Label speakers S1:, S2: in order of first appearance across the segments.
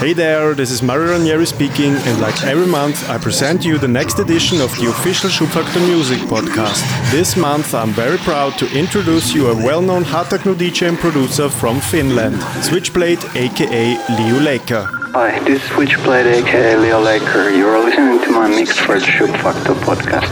S1: Hey there, this is Mario Ranieri speaking, and like every month, I present you the next edition of the official Schubfaktor Music podcast. This month, I'm very proud to introduce you a well known hard techno DJ and producer from Finland, Switchblade aka Leo Laker.
S2: Hi, this is Switchblade aka Leo Laker. You are listening to my mix for the Schubfaktor podcast.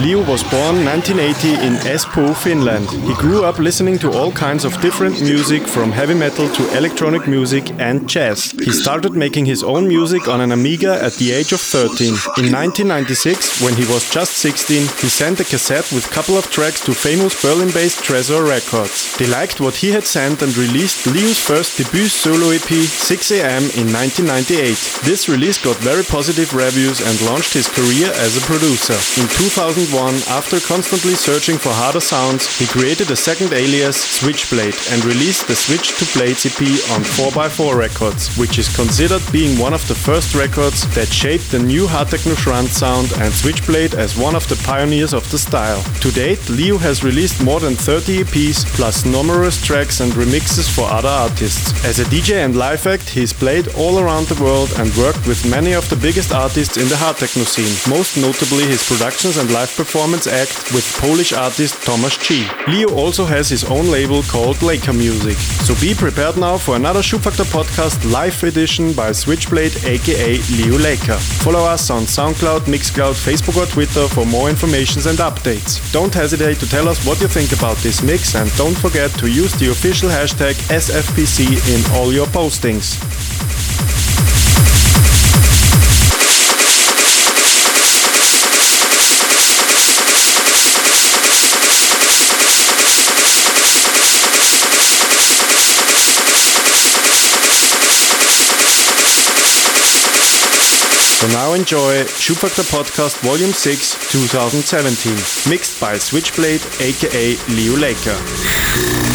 S1: Leo was born 1980 in Espoo, Finland. He grew up listening to all kinds of different music from heavy metal to electronic music and jazz. He started making his own music on an Amiga at the age of 13. In 1996, when he was just 16, he sent a cassette with a couple of tracks to famous Berlin-based Tresor Records. They liked what he had sent and released Leo's first debut solo EP 6am in 1998. This release got very positive reviews and launched his career as a producer. In 2001, after constantly searching for harder sounds, he created a second alias, Switchblade, and released the Switch to Blades EP on 4x4 Records, which is considered being one of the first records that shaped the new hard techno sound and Switchblade as one of the pioneers of the style. To date, Leo has released more than 30 EPs, plus numerous tracks and remixes for other artists. As a DJ and live act, he's played all around the world and worked with many of the biggest artists in the hard techno scene, most notably his productions and live performance act with Polish artist Tomasz G. Leo also has his own label called Laker Music. So be prepared now for another Schubfaktor podcast live edition by Switchblade aka Leo Laker. Follow us on SoundCloud, Mixcloud, Facebook or Twitter for more information and updates. Don't hesitate to tell us what you think about this mix and don't forget to use the official hashtag SFPC in all your postings. So now enjoy Schubfaktor Podcast Volume 6 2017, mixed by Switchblade aka Leo Laker.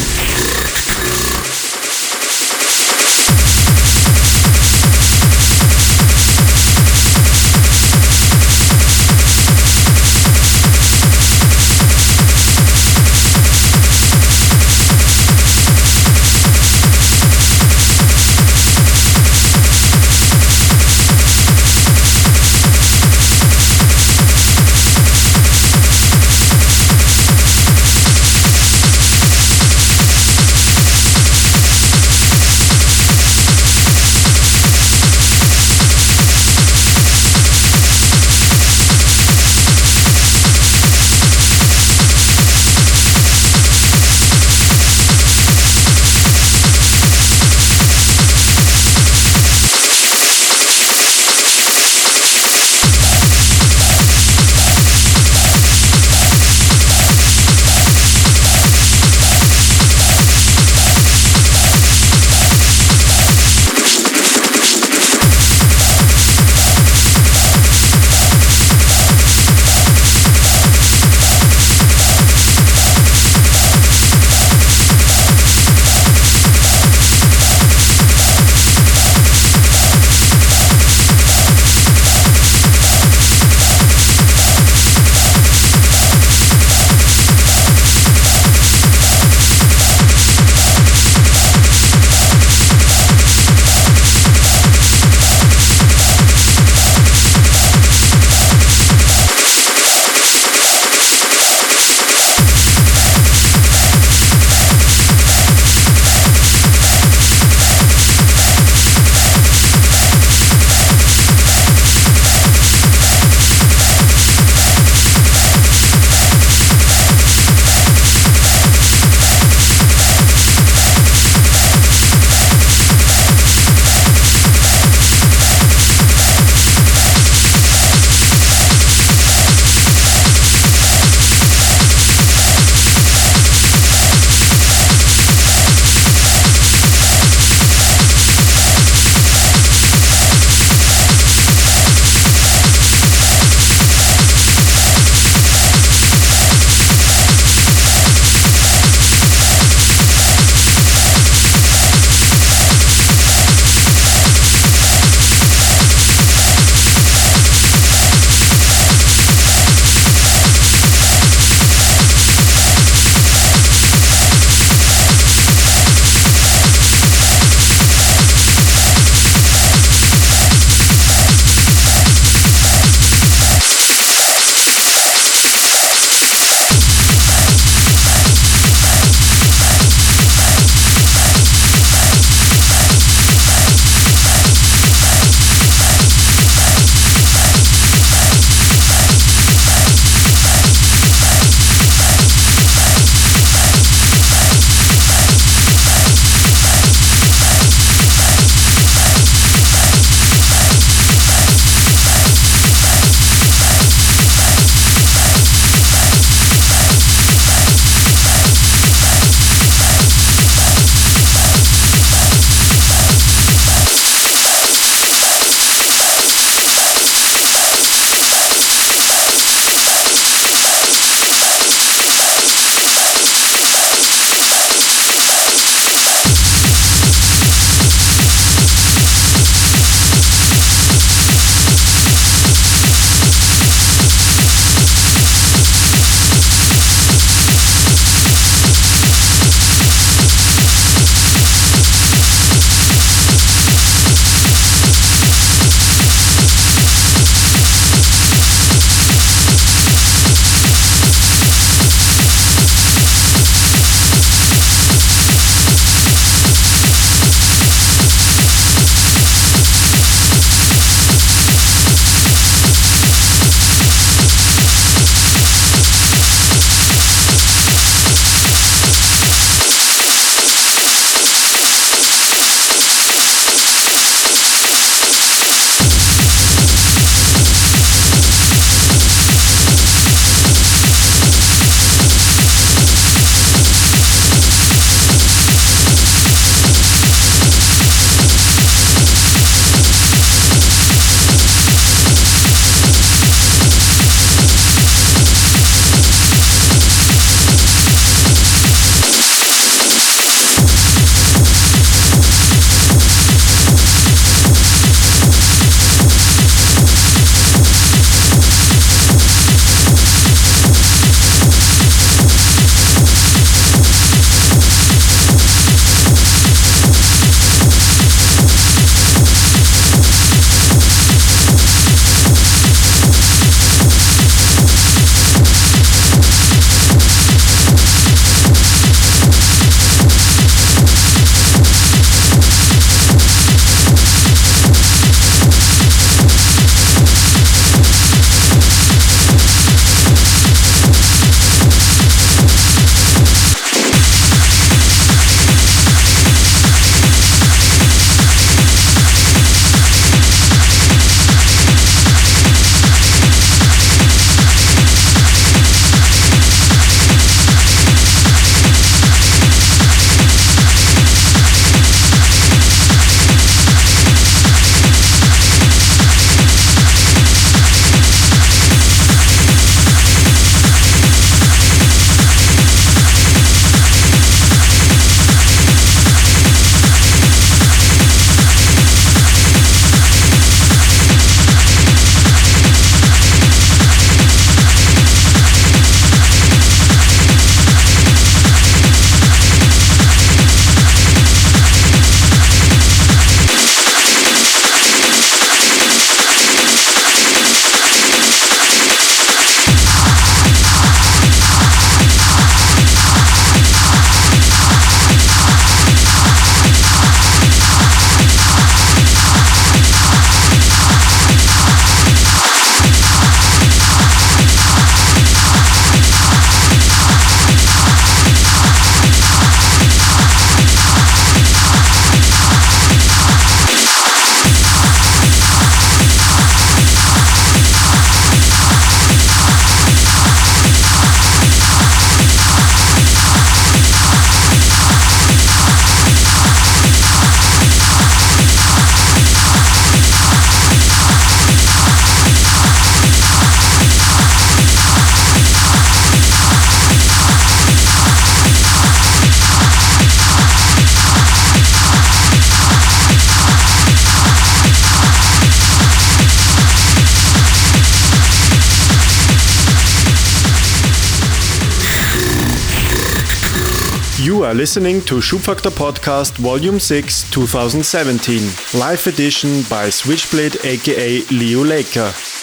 S1: Listening to Schubfaktor Podcast Volume 6 2017, live edition by Switchblade aka Leo Laker.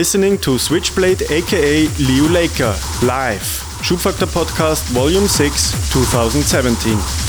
S1: Listening to Switchblade aka Leo Laker live. Schubfaktor Podcast Volume 6 2017.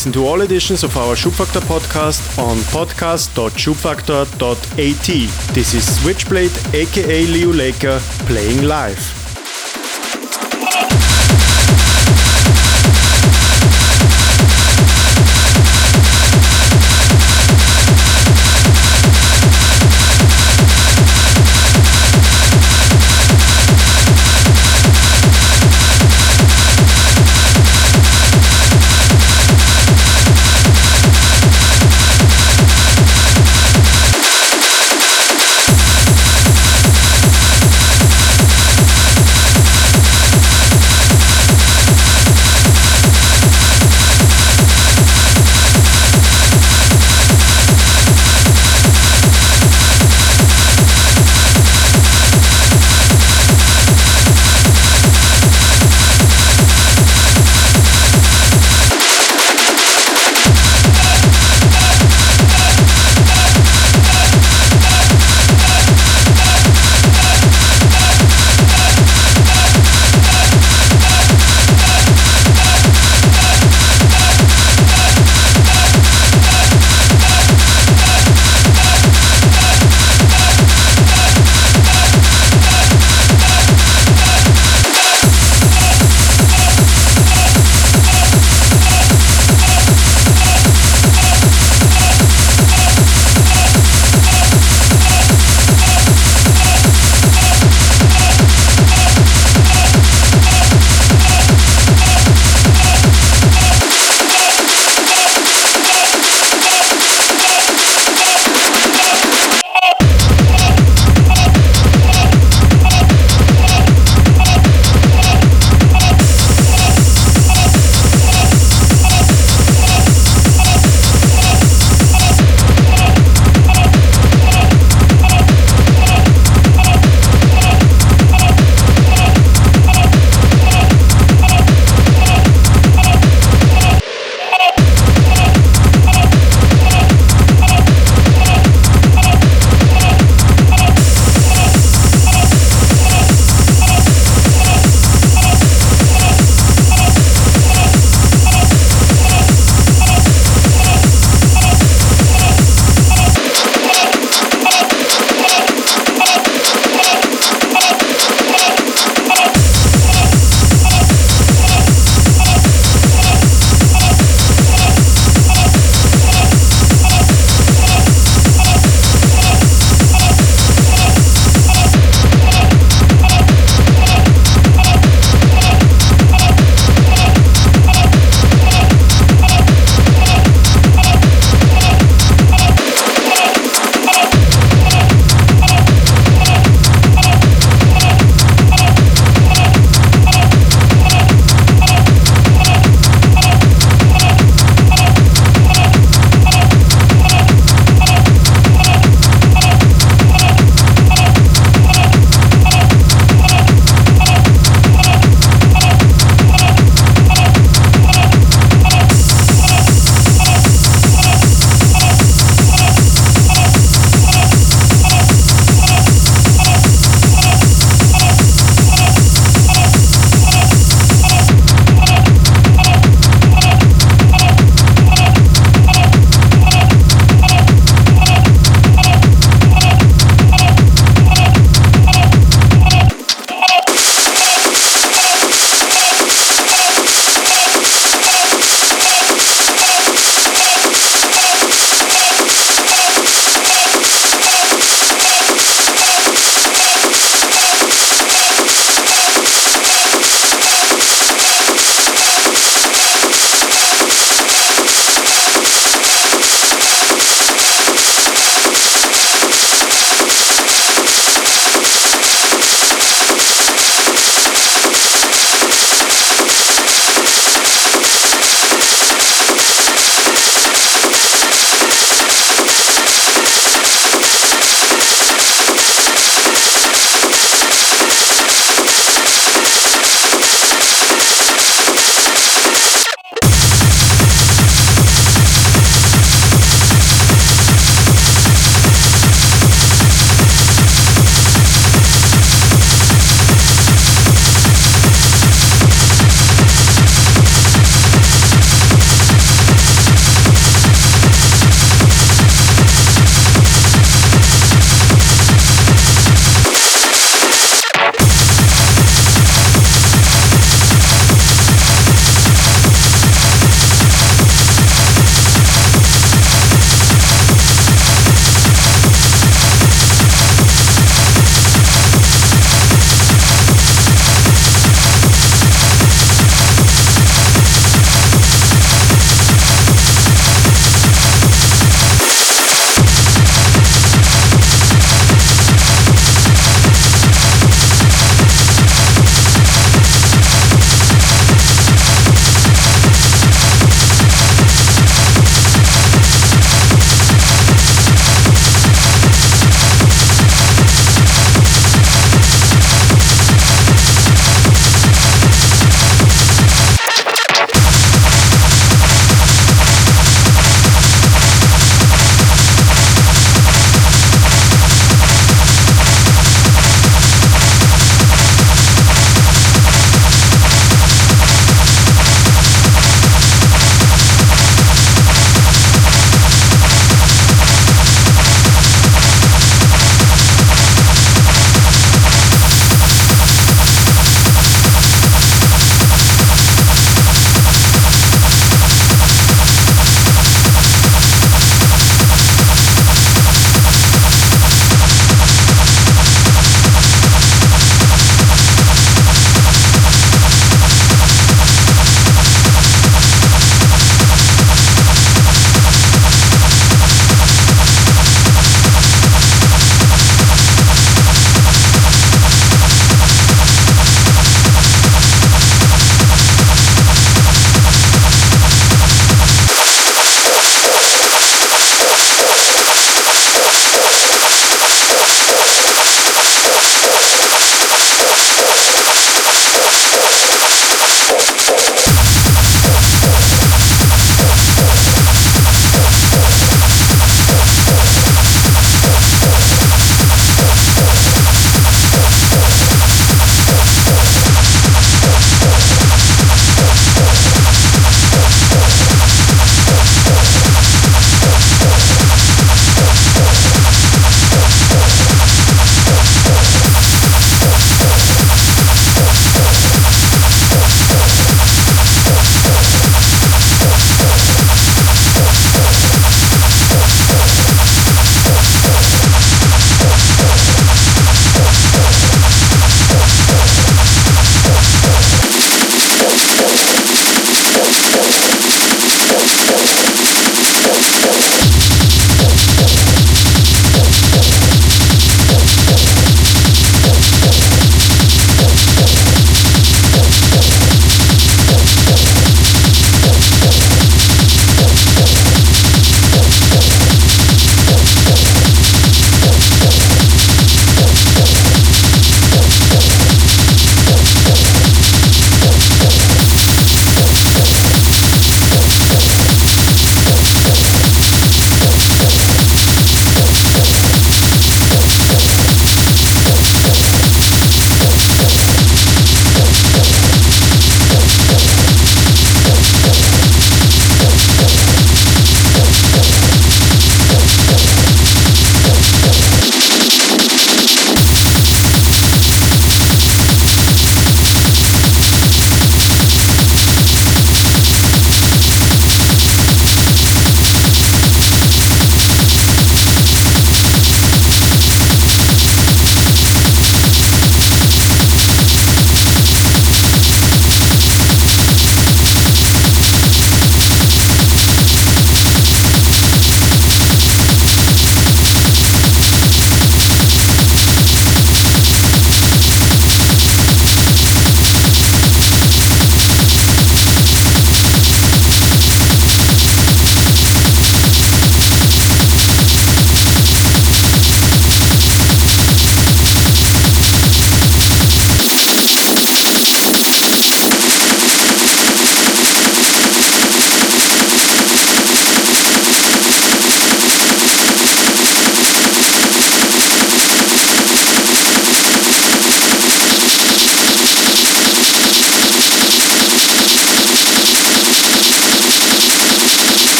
S1: Listen to all editions of our Schubfaktor podcast on podcast.schubfaktor.at. This is Switchblade aka Leo Laker playing live.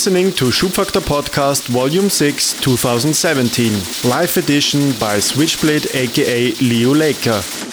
S1: Listening to Schubfaktor Podcast Volume 6 2017, live edition by Switchblade aka Leo Laker.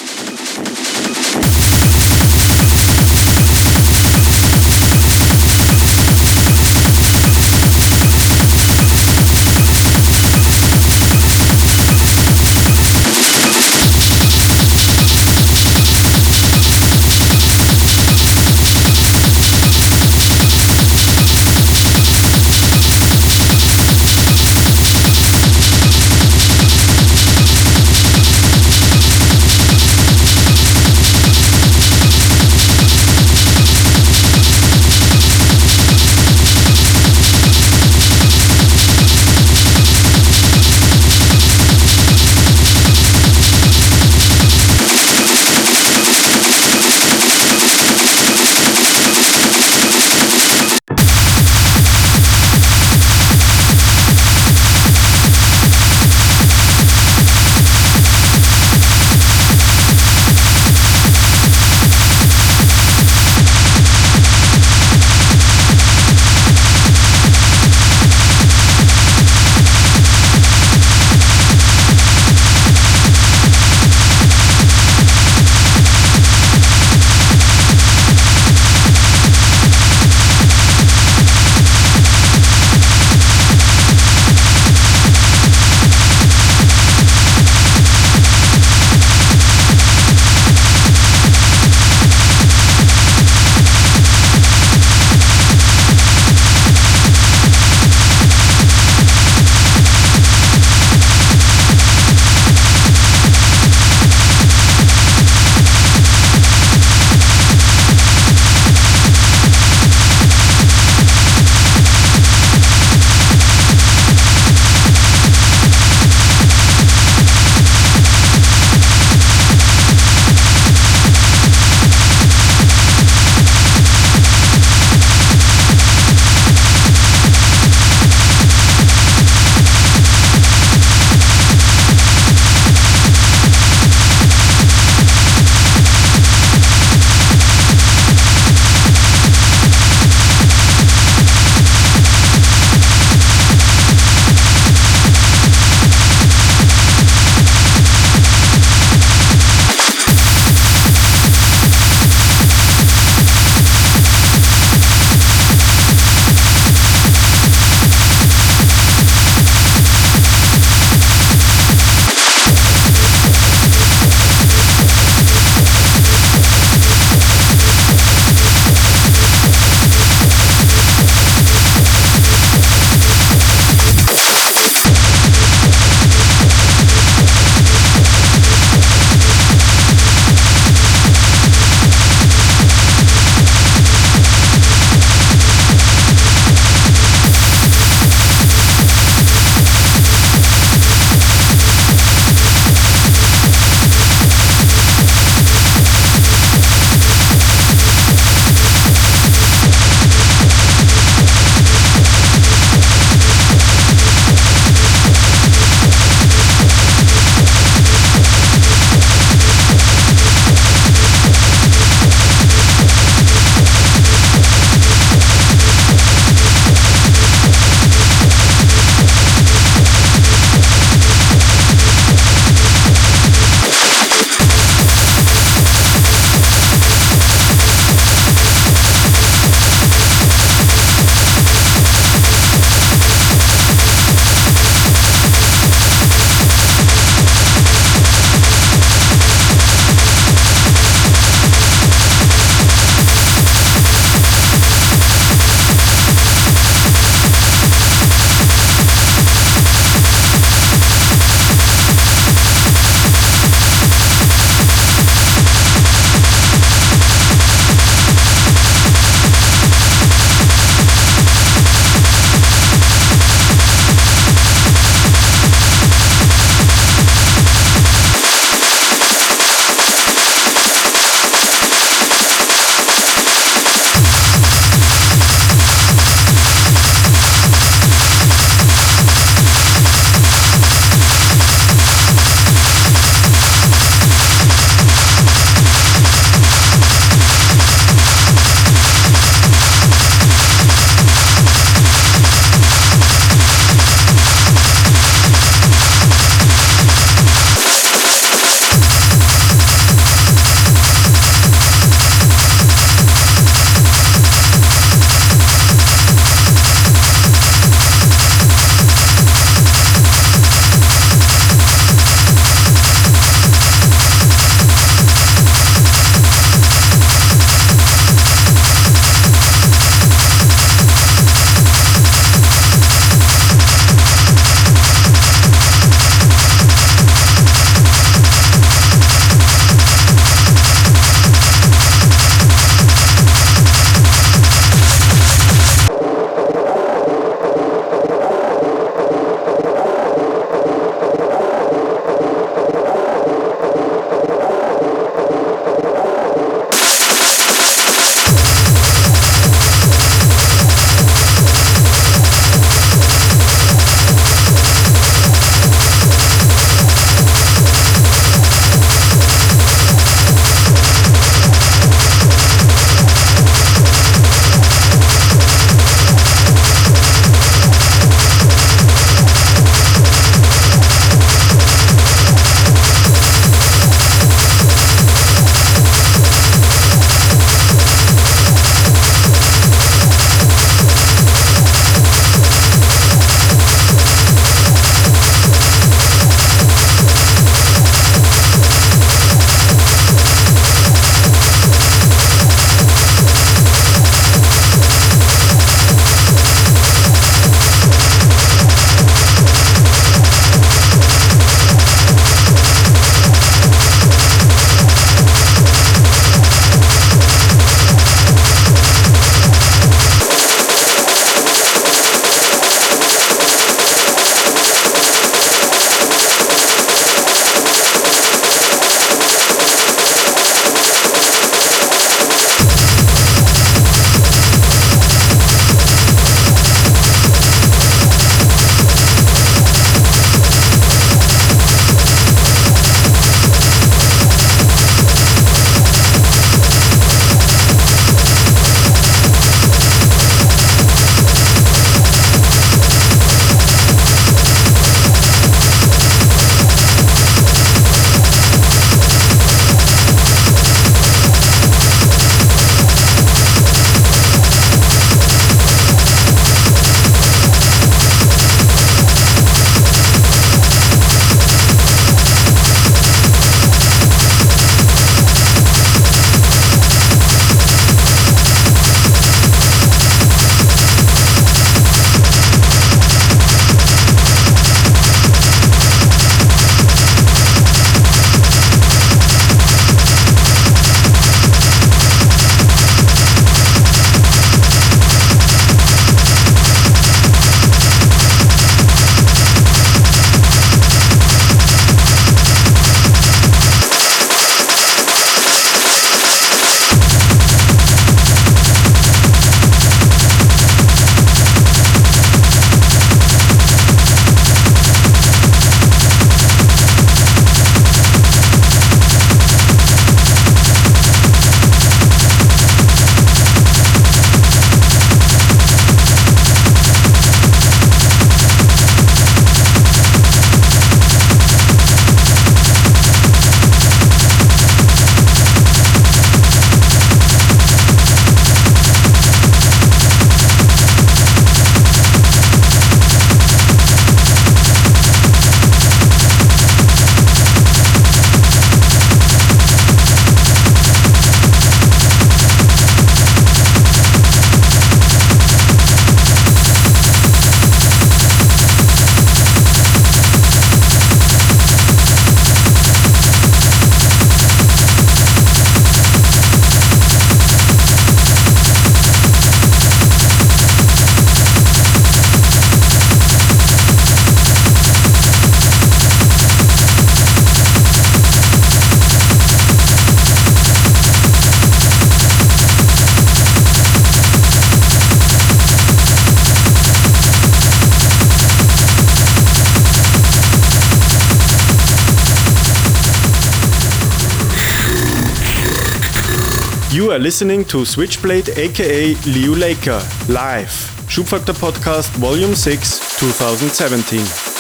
S1: Are listening to Switchblade aka Leo Laker live. Schubfaktor Podcast Volume 6 2017.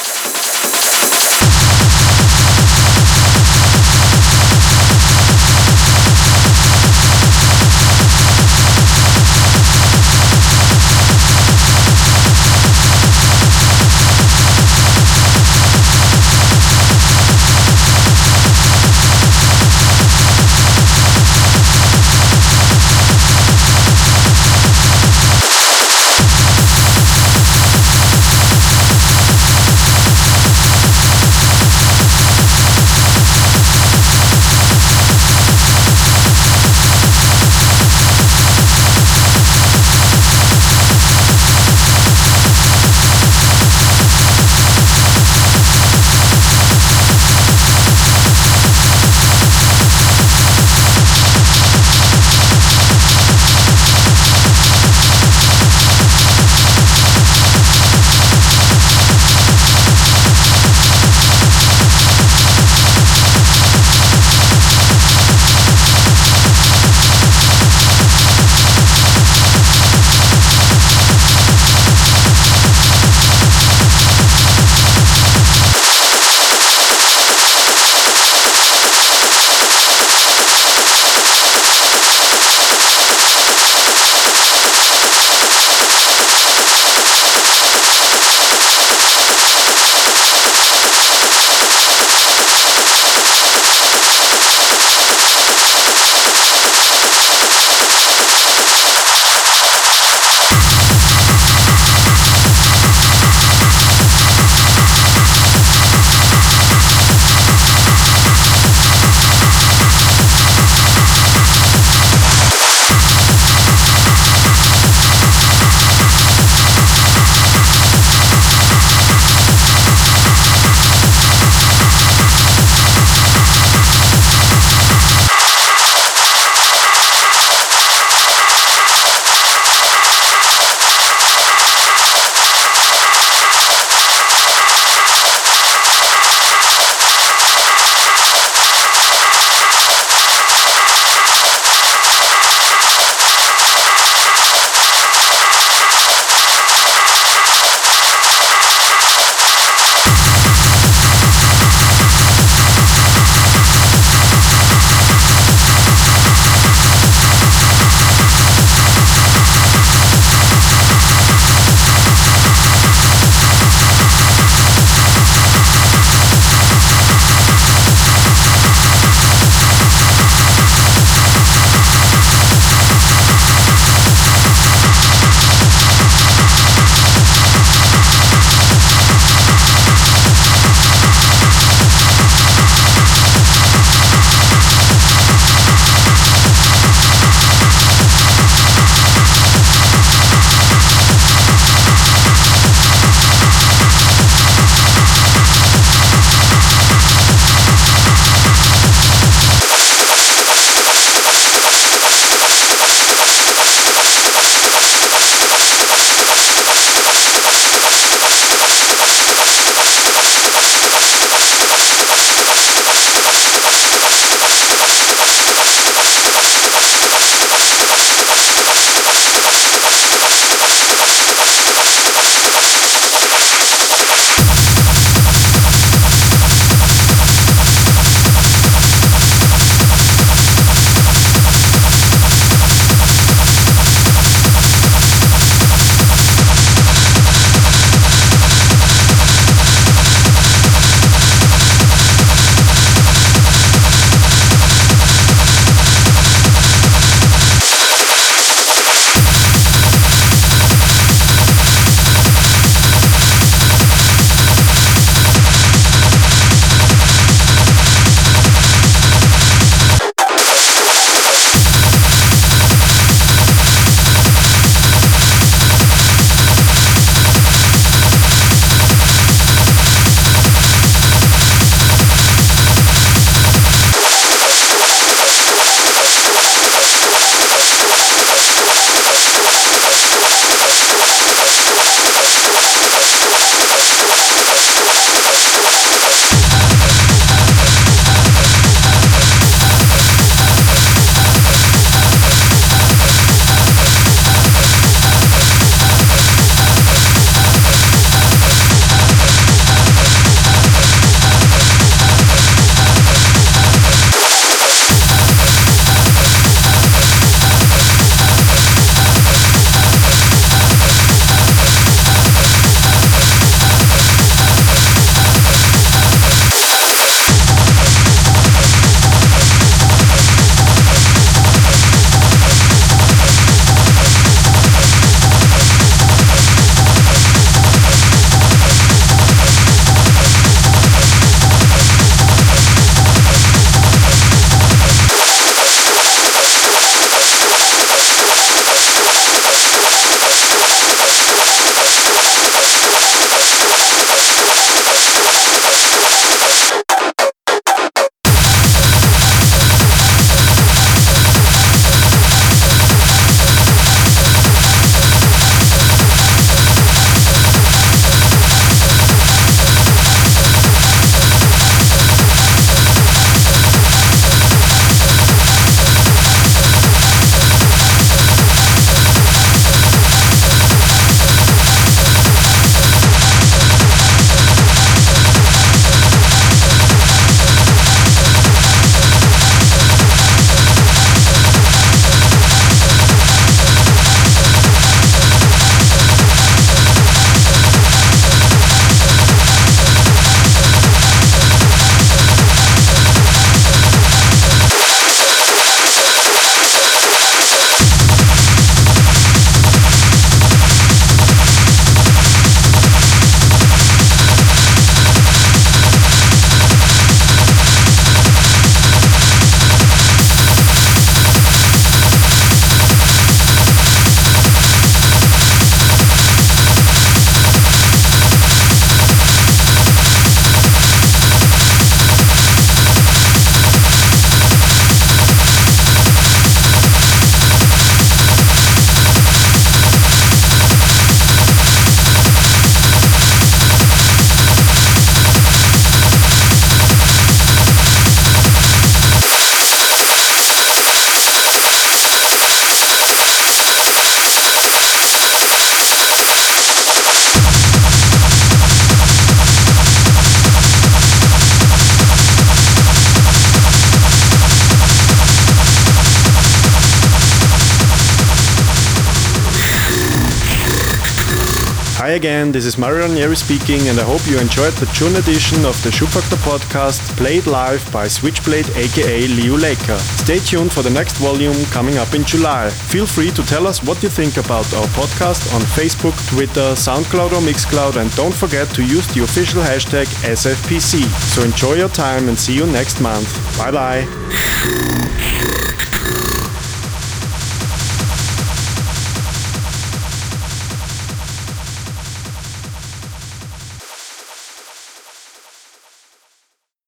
S1: Ranieri speaking, and I hope you enjoyed the June edition of the Schubfaktor podcast, played live by Switchblade aka Leo Laker. Stay tuned for the next volume coming up in July. Feel free to tell us what you think about our podcast on Facebook, Twitter, SoundCloud, or Mixcloud, and don't forget to use the official hashtag SFPC. So enjoy your time and see you next month. Bye bye.